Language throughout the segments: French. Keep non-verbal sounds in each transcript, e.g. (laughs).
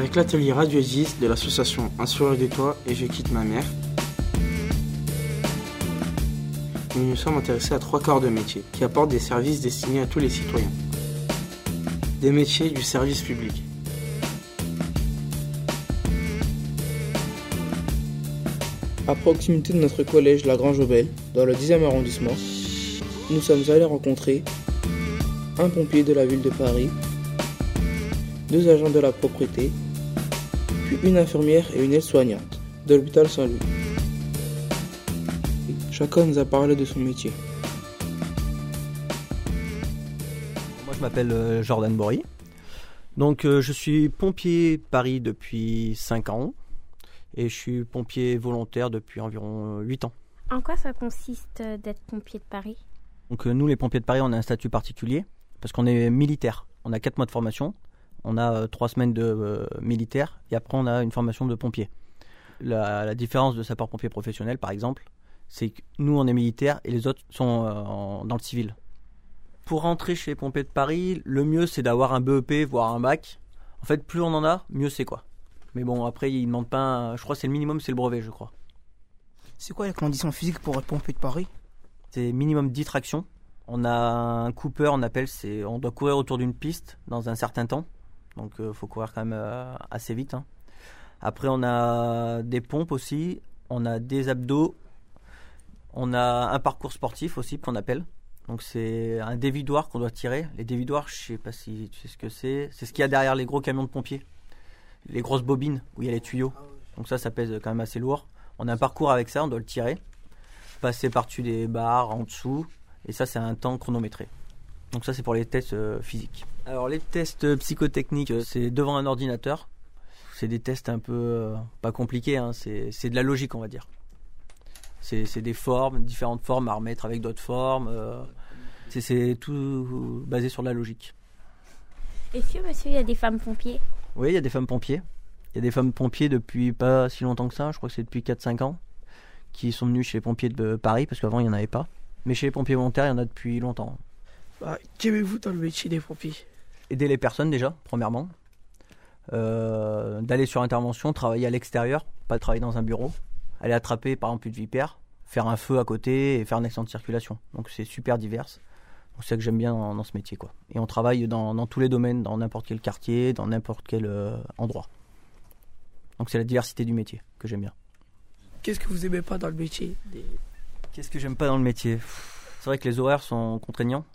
Avec l'atelier Radio 10 de l'association Un sourire de toi et Je quitte ma mère, nous nous sommes intéressés à trois corps de métier qui apportent des services destinés à tous les citoyens. Des métiers du service public. À proximité de notre collège La Grange Aubel, dans le 10e arrondissement, nous sommes allés rencontrer un pompier de la ville de Paris, deux agents de la propreté, puis une infirmière et une aide-soignante de l'hôpital Saint-Louis. Chacun nous a parlé de son métier. Moi je m'appelle euh, Jordan Bory. Donc euh, je suis pompier Paris depuis 5 ans et je suis pompier volontaire depuis environ 8 ans. En quoi ça consiste euh, d'être pompier de Paris? Donc nous les pompiers de Paris on a un statut particulier parce qu'on est militaire. On a 4 mois de formation, on a 3 semaines de militaire et après on a une formation de pompier. La, la différence de sapeur-pompier professionnel par exemple, c'est que nous on est militaire et les autres sont euh, dans le civil. Pour rentrer chez Pompiers de Paris, le mieux c'est d'avoir un BEP, voire un bac. En fait, plus on en a, mieux c'est quoi. Mais bon, après, ils ne demandent pas. Je crois que c'est le minimum, c'est le brevet, je crois. C'est quoi les conditions physiques pour être pompier de Paris? C'est minimum 10 tractions. On a un Cooper, on appelle, c'est on doit courir autour d'une piste dans un certain temps. Donc il euh, faut courir quand même euh, assez vite. Hein. Après, on a des pompes aussi. On a des abdos on a un parcours sportif aussi qu'on appelle. Donc c'est un dévidoir qu'on doit tirer. Les dévidoirs, je sais pas si tu sais ce que c'est. C'est ce qu'il y a derrière les gros camions de pompiers. Les grosses bobines où il y a les tuyaux. Donc ça, ça pèse quand même assez lourd. On a un parcours avec ça, on doit le tirer. Passer par-dessus des barres, en dessous. Et ça, c'est un temps chronométré. Donc ça, c'est pour les tests euh, physiques. Alors les tests psychotechniques, euh, c'est devant un ordinateur. C'est des tests un peu euh, pas compliqués, hein. c'est de la logique, on va dire. C'est des formes, différentes formes à remettre avec d'autres formes. Euh, c'est tout basé sur la logique. Est-ce que monsieur, il y a des femmes pompiers? Oui, il y a des femmes pompiers. Il y a des femmes pompiers depuis pas si longtemps que ça, je crois que c'est depuis 4-5 ans, qui sont venus chez les pompiers de Paris, parce qu'avant il n'y en avait pas. Mais chez les pompiers volontaires, il y en a depuis longtemps. Bah, Qu'aimez-vous dans le métier des pompiers? Aider les personnes déjà, premièrement. Euh, d'aller sur intervention, travailler à l'extérieur, pas travailler dans un bureau aller attraper par exemple une vipère, faire un feu à côté et faire un accident de circulation. Donc c'est super divers. C'est ça que j'aime bien dans, ce métier. Quoi. Et on travaille dans, tous les domaines, dans n'importe quel quartier, dans n'importe quel euh, endroit. Donc c'est la diversité du métier que j'aime bien. Qu'est-ce que vous aimez pas dans le métier Qu'est-ce que j'aime pas dans le métier? C'est vrai que les horaires sont contraignants.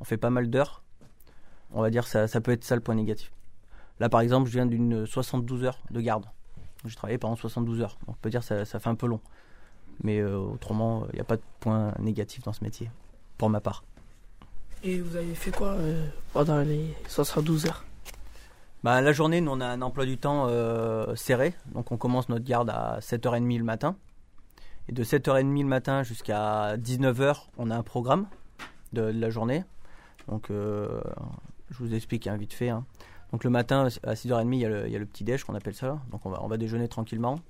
On fait pas mal d'heures. On va dire ça, ça peut être ça le point négatif. Là par exemple, je viens d'une 72 heures de garde. J'ai travaillé pendant 72 heures. on peut dire que ça, ça fait un peu long. Mais euh, autrement, il n'y a pas de point négatif dans ce métier, pour ma part. Et vous avez fait quoi euh, pendant les 72 heures? Bah, La journée, nous, on a un emploi du temps euh, serré. Donc, on commence notre garde à 7h30 le matin. Et de 7h30 le matin jusqu'à 19h, on a un programme de, la journée. Donc, je vous explique hein, vite fait. Hein. Donc le matin, à 6h30, il y a le, petit déj qu'on appelle ça. Donc on va, déjeuner tranquillement.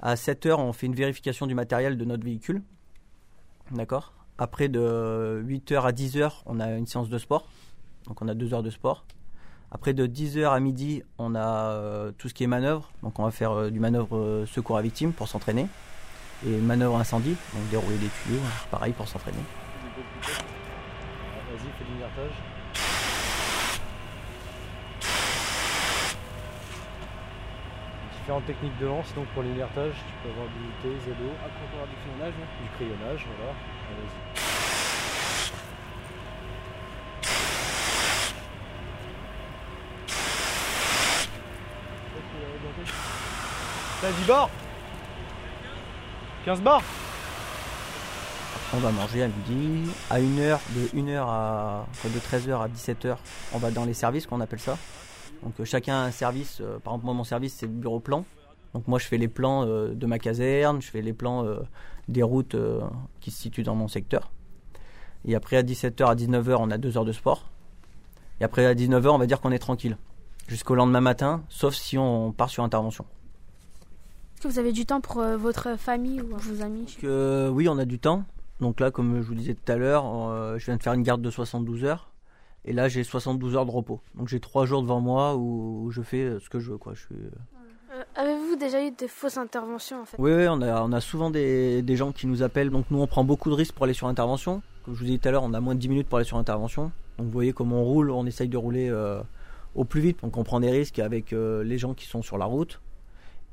À 7h, on fait une vérification du matériel de notre véhicule. D'accord? Après, de 8h à 10h, on a une séance de sport. Donc on a 2 heures de sport. Après, de 10h à midi, on a euh, tout ce qui est manœuvre. Donc on va faire euh, du manœuvre euh, secours à victime pour s'entraîner. Et manœuvre incendie, donc dérouler des tuyaux, pareil pour s'entraîner. Vas-y, fais du différentes techniques de lance. Donc pour l'énertage, tu peux avoir du T, ZO. Après, du crayonnage. Du crayonnage, voilà. Allez-y. T'as 10 bars 15 bars on va manger à midi. À 1h, de 1h à de 13h à 17h, on va dans les services qu'on appelle ça. Donc euh, chacun a un service. Euh, par exemple, moi, mon service, c'est le bureau plan. Donc moi, je fais les plans euh, de ma caserne, je fais les plans des routes qui se situent dans mon secteur. Et après, à 17h, à 19h, on a deux heures de sport. Et après, à 19h, on va dire qu'on est tranquille. Jusqu'au lendemain matin, sauf si on part sur intervention. Est-ce que vous avez du temps pour votre famille ou vos amis? Oui, on a du temps. Donc là, comme je vous disais tout à l'heure, je viens de faire une garde de 72 heures. Et là, j'ai 72 heures de repos. Donc j'ai 3 jours devant moi où, je fais euh, ce que je veux. Quoi. Je suis... Euh, Avez-vous déjà eu des fausses interventions en fait? Oui, oui on, a, on a souvent des, des, gens qui nous appellent. Donc nous, on prend beaucoup de risques pour aller sur intervention. Comme je vous disais tout à l'heure, on a moins de 10 minutes pour aller sur intervention. Donc vous voyez comment on roule, on essaye de rouler euh, au plus vite. Donc on prend des risques avec les gens qui sont sur la route.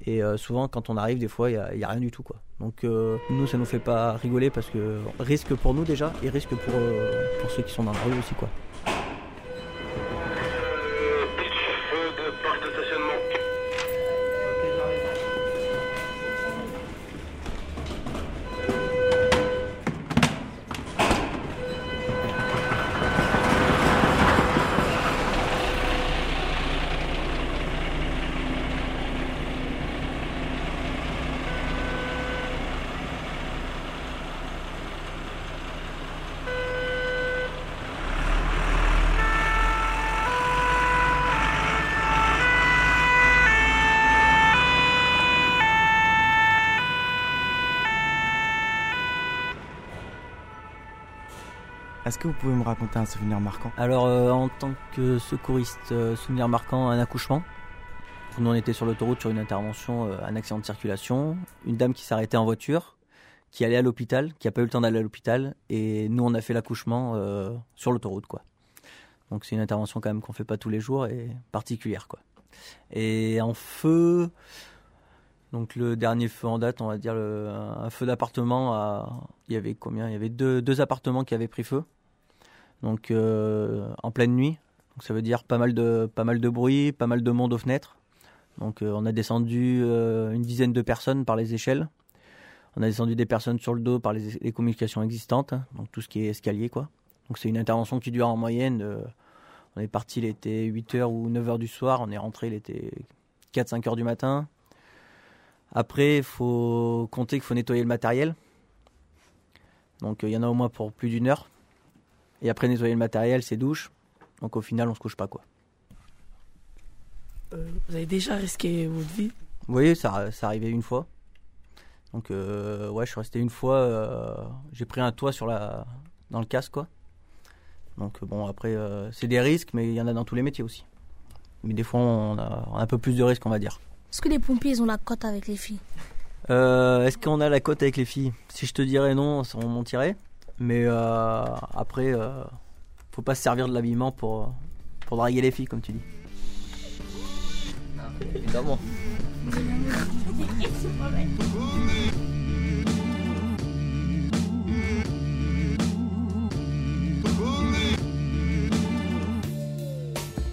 Et souvent, quand on arrive, des fois, il n'y a, rien du tout. Quoi. Donc nous, ça nous fait pas rigoler parce que risque pour nous déjà et risque pour, pour ceux qui sont dans la rue aussi. quoi. Est-ce que vous pouvez me raconter un souvenir marquant? Alors, euh, en tant que secouriste, euh, souvenir marquant, un accouchement. Nous, on était sur l'autoroute sur une intervention, euh, un accident de circulation. Une dame qui s'arrêtait en voiture, qui allait à l'hôpital, qui n'a pas eu le temps d'aller à l'hôpital. Et nous, on a fait l'accouchement sur l'autoroute, quoi. Donc, c'est une intervention quand même qu'on fait pas tous les jours et particulière, quoi. Et en feu, donc le dernier feu en date, on va dire un feu d'appartement, il y avait combien? Il y avait deux appartements qui avaient pris feu donc euh, en pleine nuit. Donc ça veut dire pas mal de pas mal de bruit, pas mal de monde aux fenêtres. Donc euh, on a descendu euh, une dizaine de personnes par les échelles. On a descendu des personnes sur le dos par les, communications existantes, hein. donc tout ce qui est escalier quoi. Donc c'est une intervention qui dure en moyenne. on est parti, il était 8h ou 9h du soir, on est rentré, il était 4-5 h du matin. Après, il faut compter qu'il faut nettoyer le matériel. Donc il y en a au moins pour plus d'une heure. Et après nettoyer le matériel, c'est douche. Donc au final, on se couche pas quoi. Euh, vous avez déjà risqué votre vie? Oui, ça, ça arrivait une fois. Donc euh, ouais, je suis resté une fois. Euh, j'ai pris un toit sur la, dans le casque quoi. Donc bon, après, c'est des risques, mais il y en a dans tous les métiers aussi. Mais des fois, on a, un peu plus de risques, on va dire. Est-ce que les pompiers ils ont la cote avec les filles? Est-ce qu'on a la cote avec les filles? Si je te dirais non, on mentirait. Mais euh, après, euh, faut pas se servir de l'habillement pour, pour draguer les filles, comme tu dis. évidemment.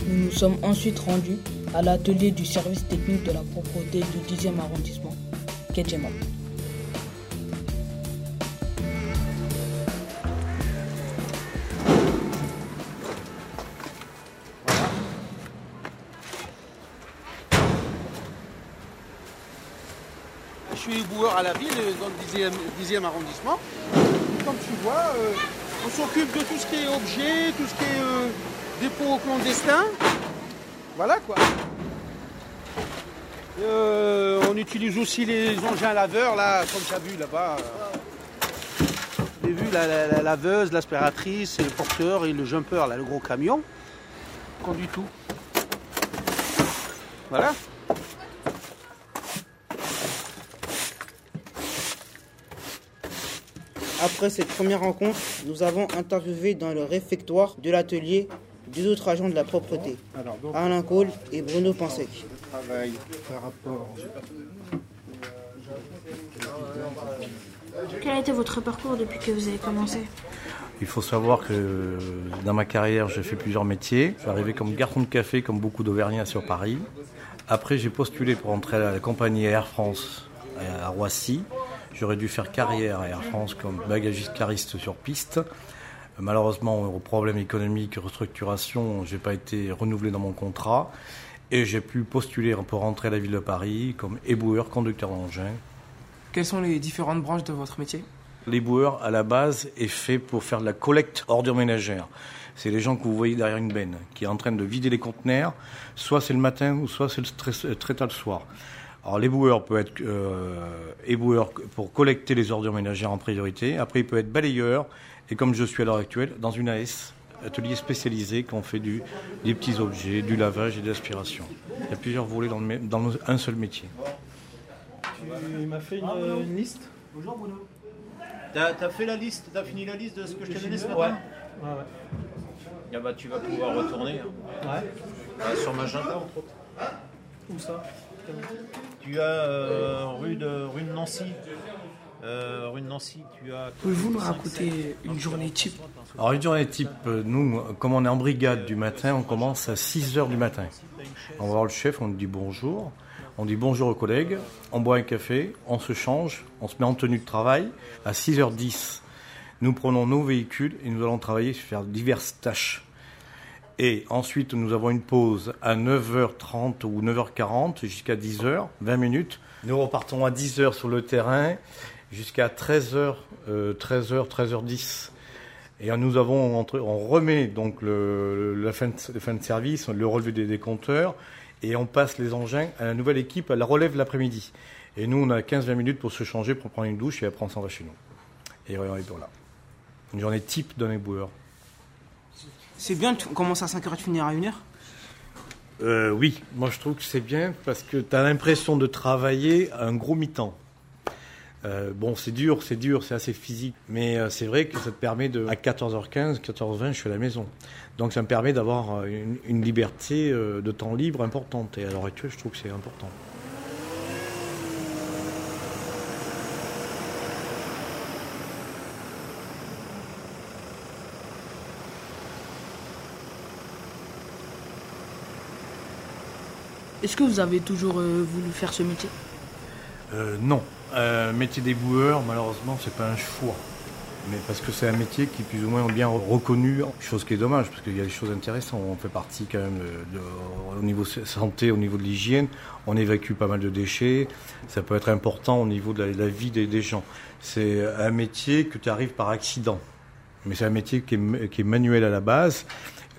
Nous nous sommes ensuite rendus à l'atelier du service technique de la propreté du 10e arrondissement, Kedjema. Suis éboueur à la ville, dans le 10e, arrondissement. Comme tu vois, euh, on s'occupe de tout ce qui est objet, tout ce qui est euh, dépôt clandestin. Voilà quoi. Euh, on utilise aussi les engins laveurs, là, comme tu as vu là-bas. J'ai vu la, laveuse, l'aspiratrice, le porteur et le jumper, là, le gros camion. On conduit tout. Voilà. Après cette première rencontre, nous avons interviewé dans le réfectoire de l'atelier deux autres agents de la propreté, Alain Cole et Bruno Pansec. Quel a été votre parcours depuis que vous avez commencé? Il faut savoir que dans ma carrière, j'ai fait plusieurs métiers. Je suis arrivé comme garçon de café, comme beaucoup d'Auvergnats sur Paris. Après, j'ai postulé pour entrer à la compagnie Air France à Roissy. J'aurais dû faire carrière à Air France comme bagagiste cariste sur piste. Malheureusement, au problème économique, restructuration, j'ai pas été renouvelé dans mon contrat et j'ai pu postuler pour rentrer à la ville de Paris comme éboueur, conducteur d'engin. Quelles sont les différentes branches de votre métier? L'éboueur, à la base, est fait pour faire de la collecte ordures ménagères. C'est les gens que vous voyez derrière une benne, qui est en train de vider les conteneurs. Soit c'est le matin, ou soit c'est très, très tard le soir. Alors l'éboueur peut être euh, éboueur pour collecter les ordures ménagères en priorité. Après, il peut être balayeur. Et comme je suis à l'heure actuelle, dans une AS, atelier spécialisé quand on fait du, des petits objets, du lavage et de l'aspiration. Il y a plusieurs volets dans, le mé- dans le- un seul métier. Tu m'as fait une, une liste? Bonjour Bruno. T'as as fait la liste, t'as fini la liste de ce que je t'ai donné ce matin? Ouais. Ouais, ouais. Ah bah tu vas pouvoir retourner. hein. Ouais. Bah, sur Magenta entre autres. Où ça? Tu as euh, rue, de, rue de Nancy. Euh, rue de Nancy, tu as. Pouvez-vous nous raconter une journée type Alors une journée type, nous, comme on est en brigade du matin, on commence à 6h du matin. On va voir le chef, on lui dit bonjour, on dit bonjour aux collègues, on boit un café, on se change, on se met en tenue de travail. À 6h10, nous prenons nos véhicules et nous allons travailler sur faire diverses tâches. Et ensuite, nous avons une pause à 9h30 ou 9h40 jusqu'à 10h, 20 minutes. Nous repartons à 10h sur le terrain jusqu'à 13h, euh, 13h, 13h10. Et nous avons, on remet donc le, la, fin de, service, le relevé des, compteurs, et on passe les engins à la nouvelle équipe à la relève l'après-midi. Et nous, on a 15-20 minutes pour se changer, pour prendre une douche, et après on s'en va chez nous. Et on est voilà. Une journée type d'un éboueur. C'est bien, tu commences à 5h et tu finis à 1h Euh, oui, moi je trouve que c'est bien parce que tu as l'impression de travailler un gros mi-temps. Euh, bon, c'est dur, c'est dur, c'est assez physique, mais euh, c'est vrai que ça te permet de, à 14h15, 14h20, je suis à la maison. Donc ça me permet d'avoir une, une liberté de temps libre importante. Et à l'heure actuelle, je trouve que c'est important. Est-ce que vous avez toujours euh, voulu faire ce métier? Euh, non, euh, métier des malheureusement, c'est pas un choix. Mais parce que c'est un métier qui est plus ou moins bien reconnu, chose qui est dommage, parce qu'il y a des choses intéressantes. On fait partie quand même de- de- au niveau santé, au niveau de l'hygiène, on évacue pas mal de déchets. Ça peut être important au niveau de la, vie des, gens. C'est un métier que tu arrives par accident. Mais c'est un métier qui est, manuel à la base,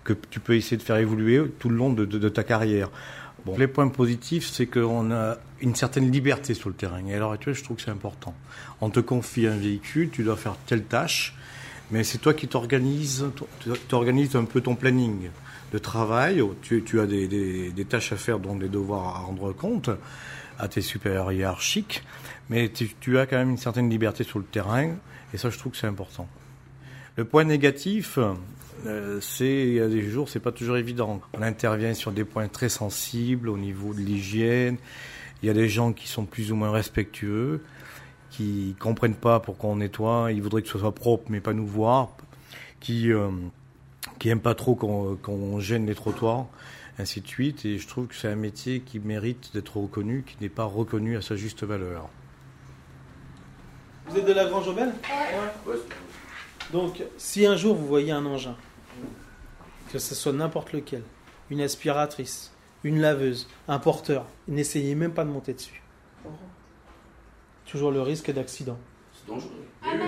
que tu peux essayer de faire évoluer tout le long de ta carrière. Les points positifs, c'est qu'on a une certaine liberté sur le terrain. Et à l'heure actuelle, je trouve que c'est important. On te confie un véhicule, tu dois faire telle tâche, mais c'est toi qui t'organises, un peu ton planning de travail. Tu, tu as des, tâches à faire, dont des devoirs à rendre compte à tes supérieurs hiérarchiques, mais tu as quand même une certaine liberté sur le terrain, et ça, je trouve que c'est important. Le point négatif, euh, c'est il y a des jours, c'est pas toujours évident. On intervient sur des points très sensibles au niveau de l'hygiène. Il y a des gens qui sont plus ou moins respectueux, qui comprennent pas pourquoi on nettoie. Ils voudraient que ce soit propre, mais pas nous voir. Qui euh, qui aiment pas trop qu'on qu'on gêne les trottoirs, ainsi de suite. Et je trouve que c'est un métier qui mérite d'être reconnu, qui n'est pas reconnu à sa juste valeur. Vous êtes de la Grange Aubel Donc, si un jour vous voyez un engin, que ce soit n'importe lequel, une aspiratrice, une laveuse, un porteur, n'essayez même pas de monter dessus. Toujours le risque d'accident.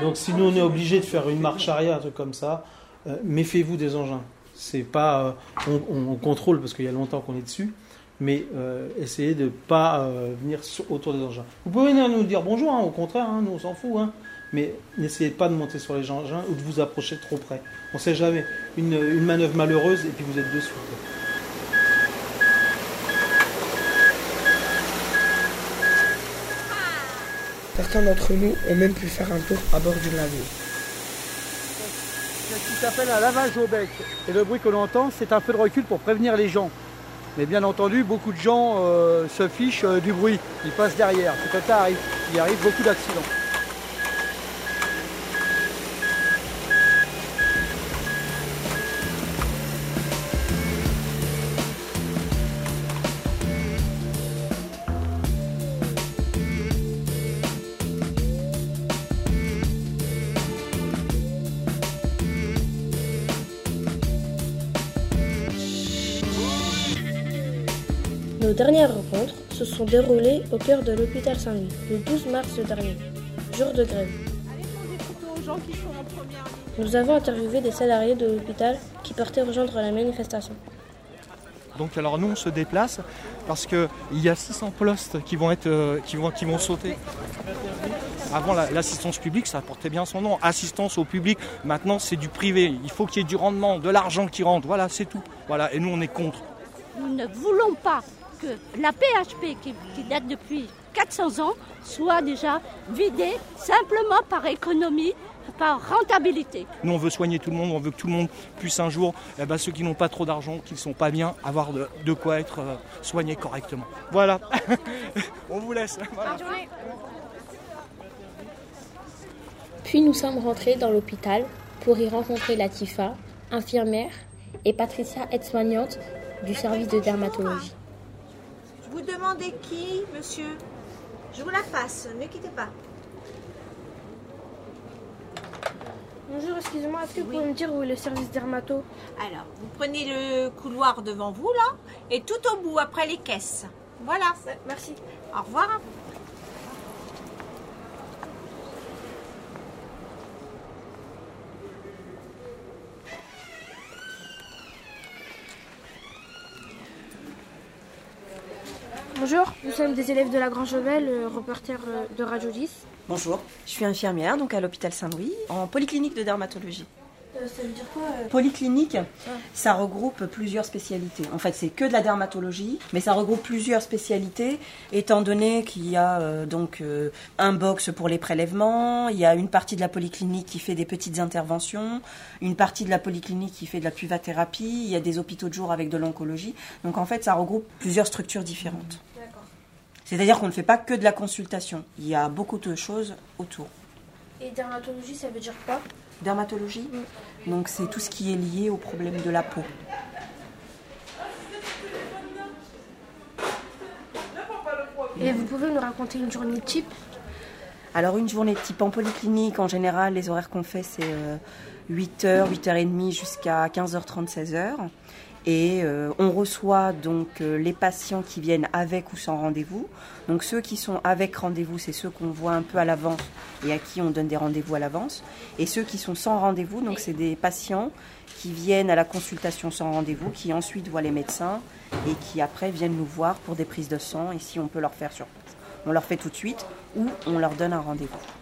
Donc, si nous on est obligé de faire une marche arrière, un truc comme ça, euh, méfiez-vous des engins. C'est pas, euh, on, on- on contrôle parce qu'il y a longtemps qu'on est dessus, mais euh, essayez de pas euh, venir sur- autour des engins. Vous pouvez venir nous dire bonjour, hein, au contraire, hein, nous on s'en fout, hein, mais n'essayez pas de monter sur les engins ou de vous approcher trop près. On sait jamais. Une, une manœuvre malheureuse et puis vous êtes dessus. Certains d'entre nous ont même pu faire un tour à bord d'une laveuse. C'est ce qui s'appelle un lavage au bec. Et le bruit que l'on entend, c'est un feu de recul pour prévenir les gens. Mais bien entendu, beaucoup de gens euh, se fichent euh, du bruit. Ils passent derrière. C'est comme ça arrive. Il arrive beaucoup d'accidents. Se sont déroulées au cœur de l'hôpital Saint-Louis, le 12 mars dernier, jour de grève. Nous avons interviewé des salariés de l'hôpital qui partaient rejoindre la manifestation. Donc alors nous on se déplace parce qu'il y a 600 postes qui vont, être, euh, qui vont, qui vont sauter. Avant, l'assistance publique, ça portait bien son nom. Assistance au public. Maintenant, c'est du privé. Il faut qu'il y ait du rendement, de l'argent qui rentre. Voilà, c'est tout. Voilà, et nous, on est contre. Nous ne voulons pas que la PHP, qui, qui date depuis 400 ans, soit déjà vidée simplement par économie par rentabilité. Nous, on veut soigner tout le monde, on veut que tout le monde puisse un jour, eh ben, ceux qui n'ont pas trop d'argent, qui ne sont pas bien, avoir de, quoi être euh, soignés correctement. Voilà, (laughs) on vous laisse. Puis nous sommes rentrés dans l'hôpital pour y rencontrer Latifa, infirmière, et Patricia, aide-soignante du service de dermatologie. Vous demandez qui, monsieur? Je vous la passe, ne quittez pas. Bonjour, excusez-moi, est-ce que vous pouvez me dire où est le service dermato? Alors, vous prenez le couloir devant vous là, et tout au bout, après les caisses. Voilà. Merci. Au revoir. Bonjour, nous sommes des élèves de la Grange Belle, euh, reporter euh, de Radio 10. Bonjour, je suis infirmière donc à l'hôpital Saint-Louis en polyclinique de dermatologie. Euh, ça veut dire quoi Polyclinique, ça regroupe plusieurs spécialités. En fait, c'est que de la dermatologie, mais ça regroupe plusieurs spécialités, étant donné qu'il y a donc un box pour les prélèvements, il y a une partie de la polyclinique qui fait des petites interventions, une partie de la polyclinique qui fait de la puvathérapie, il y a des hôpitaux de jour avec de l'oncologie. Donc en fait, ça regroupe plusieurs structures différentes. C'est-à-dire qu'on ne fait pas que de la consultation. Il y a beaucoup de choses autour. Et dermatologie, ça veut dire quoi? Dermatologie Donc c'est tout ce qui est lié au problème de la peau. Et vous pouvez nous raconter une journée type? Alors une journée type en polyclinique, en général, les horaires qu'on fait, c'est 8h, euh, 8h30 jusqu'à 15h30, 16h. Et euh, on reçoit donc euh, les patients qui viennent avec ou sans rendez-vous. Donc ceux qui sont avec rendez-vous, c'est ceux qu'on voit un peu à l'avance et à qui on donne des rendez-vous à l'avance. Et ceux qui sont sans rendez-vous, donc c'est des patients qui viennent à la consultation sans rendez-vous, qui ensuite voient les médecins et qui après viennent nous voir pour des prises de sang et si on peut leur faire sur place. On leur fait tout de suite ou on leur donne un rendez-vous.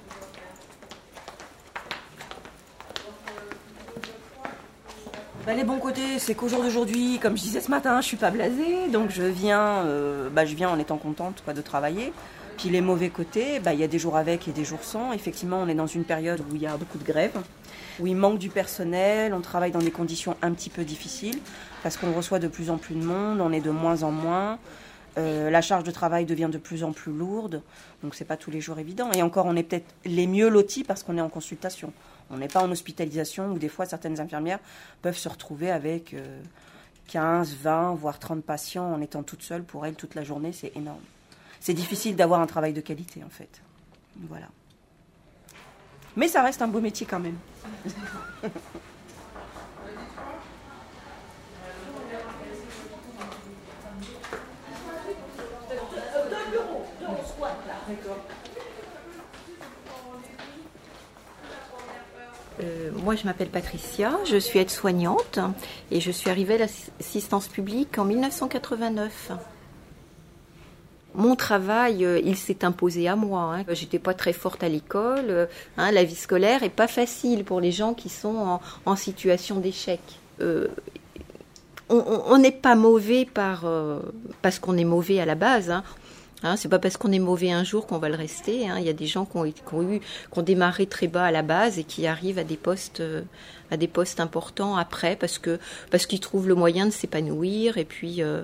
Bah, les bons côtés, c'est qu'au jour d'aujourd'hui, comme je disais ce matin, je suis pas blasée, donc je viens, euh, bah, je viens en étant contente de travailler. Puis les mauvais côtés, bah, il y a des jours avec et des jours sans. Effectivement, on est dans une période où il y a beaucoup de grèves, où il manque du personnel, on travaille dans des conditions un petit peu difficiles, parce qu'on reçoit de plus en plus de monde, on est de moins en moins. Euh, la charge de travail devient de plus en plus lourde, donc c'est pas tous les jours évident. Et encore, on est peut-être les mieux lotis parce qu'on est en consultation. On n'est pas en hospitalisation où des fois certaines infirmières peuvent se retrouver avec 15, euh, 20, voire 30 patients en étant toutes seules pour elles toute la journée. C'est énorme. C'est difficile d'avoir un travail de qualité en fait. Voilà. Mais ça reste un beau métier quand même. (laughs) Euh, moi, je m'appelle Patricia, je suis aide-soignante et je suis arrivée à l'assistance publique en 1989. Mon travail, euh, il s'est imposé à moi. Hein. J'étais pas très forte à l'école. Euh, hein. la vie scolaire est pas facile pour les gens qui sont en, situation d'échec. on n'est pas mauvais par, parce qu'on est mauvais à la base. Hein. Hein, c'est pas parce qu'on est mauvais un jour qu'on va le rester. Hein. Il y a des gens qui ont, démarré très bas à la base et qui arrivent à des postes, euh, importants après parce qu'ils trouvent le moyen de s'épanouir. Et puis euh,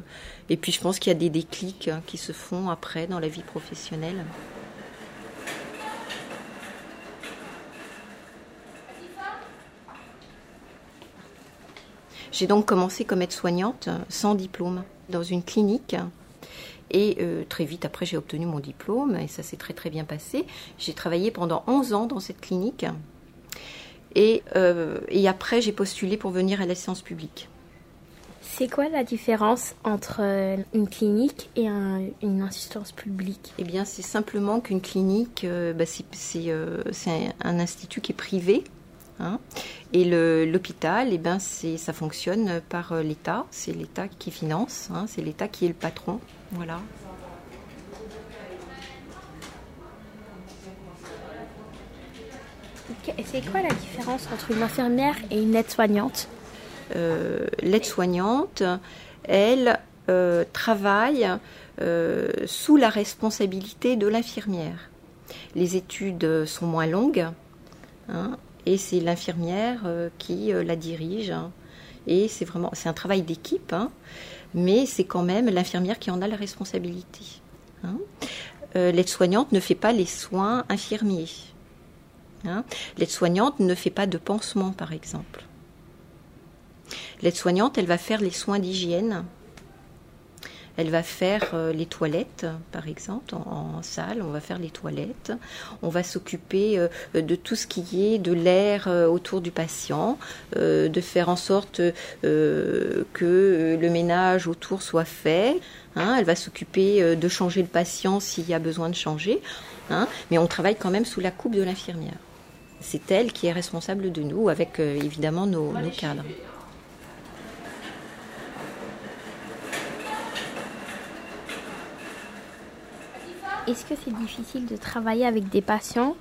je pense qu'il y a des déclics hein, qui se font après dans la vie professionnelle. J'ai donc commencé comme aide-soignante sans diplôme dans une clinique et euh, très vite après, j'ai obtenu mon diplôme et ça s'est très très bien passé. J'ai travaillé pendant 11 ans dans cette clinique. Et, euh, et après, j'ai postulé pour venir à la science publique. C'est quoi la différence entre euh, une clinique et une assistance publique? Eh bien, c'est simplement qu'une clinique, bah, c'est un institut qui est privé. Hein, et l'hôpital, eh ben, ça fonctionne par l'État. C'est l'État qui finance, hein, c'est l'État qui est le patron. Voilà. C'est quoi la différence entre une infirmière et une aide-soignante? Euh, L'aide-soignante, elle euh, travaille euh, sous la responsabilité de l'infirmière. Les études sont moins longues hein, et c'est l'infirmière qui la dirige. Hein. et c'est vraiment c'est un travail d'équipe, hein, mais c'est quand même l'infirmière qui en a la responsabilité. L'aide-soignante ne fait pas les soins infirmiers. L'aide-soignante ne fait pas de pansement, par exemple. L'aide-soignante, elle va faire les soins d'hygiène. Elle va faire euh, les toilettes, par exemple, en, salle, on va faire les toilettes. On va s'occuper euh, de tout ce qui est de l'air euh, autour du patient, de faire en sorte que le ménage autour soit fait. Hein. elle va s'occuper de changer le patient s'il y a besoin de changer. Hein. mais on travaille quand même sous la coupe de l'infirmière. C'est elle qui est responsable de nous, avec évidemment nos cadres. Est-ce que c'est difficile de travailler avec des patients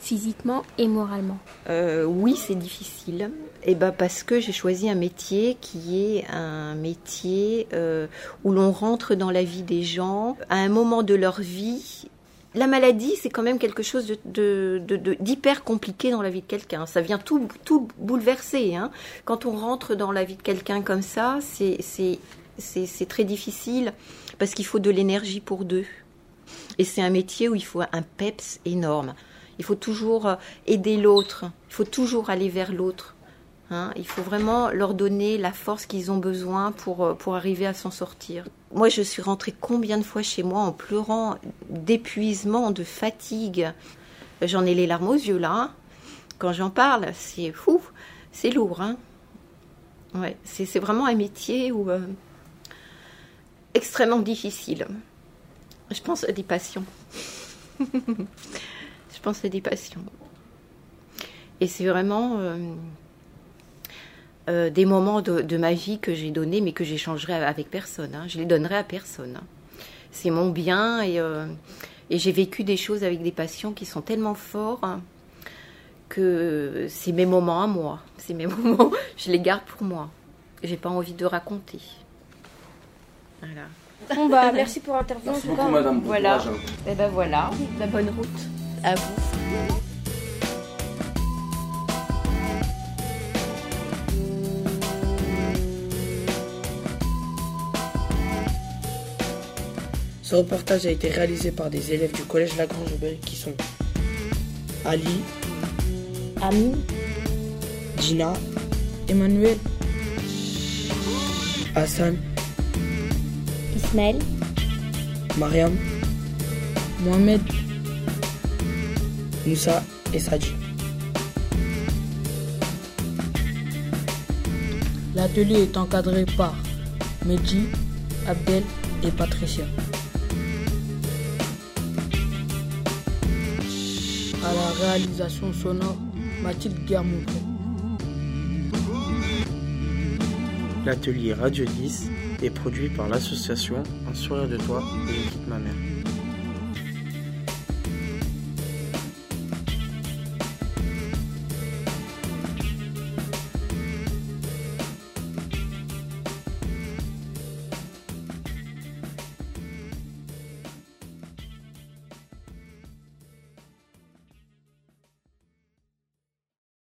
physiquement et moralement? Euh, Oui, c'est difficile. Et eh ben parce que j'ai choisi un métier qui est un métier euh, où l'on rentre dans la vie des gens à un moment de leur vie. La maladie, c'est quand même quelque chose d'hyper compliqué dans la vie de quelqu'un. Ça vient tout, tout bouleverser. Hein. Quand on rentre dans la vie de quelqu'un comme ça, c'est très difficile parce qu'il faut de l'énergie pour deux. Et c'est un métier où il faut un peps énorme. Il faut toujours euh, aider l'autre. Il faut toujours aller vers l'autre. Hein. il faut vraiment leur donner la force qu'ils ont besoin pour, euh, pour arriver à s'en sortir. Moi, je suis rentrée combien de fois chez moi en pleurant d'épuisement, de fatigue. J'en ai les larmes aux yeux là. Hein. Quand j'en parle, c'est fou, c'est lourd. Hein. Ouais, c'est vraiment un métier euh, extrêmement difficile. Je pense à des passions. (laughs) je pense à des passions. Et c'est vraiment euh, euh, des moments de, ma vie que j'ai donnés, mais que j'échangerai avec personne. Hein. Je les donnerai à personne. Hein. C'est mon bien euh, et, j'ai vécu des choses avec des passions qui sont tellement forts hein, que c'est mes moments à moi. C'est mes (laughs) moments, je les garde pour moi. J'ai pas envie de raconter. Voilà. Bon bah merci pour l'interview. Merci beaucoup madame. voilà. Et eh ben voilà, la bonne route à vous. Ce reportage a été réalisé par des élèves du collège Lagrange qui sont Ali, Ami, Gina, Emmanuel, Hassan Ismaël, Mariam, Mohamed, Moussa et Sadji. L'atelier est encadré par Medji, Abdel et Patricia. À la réalisation sonore, Mathilde Guermont. L'atelier Radio 10 est produit par l'association Un sourire de toi et l'équipe Ma Mère.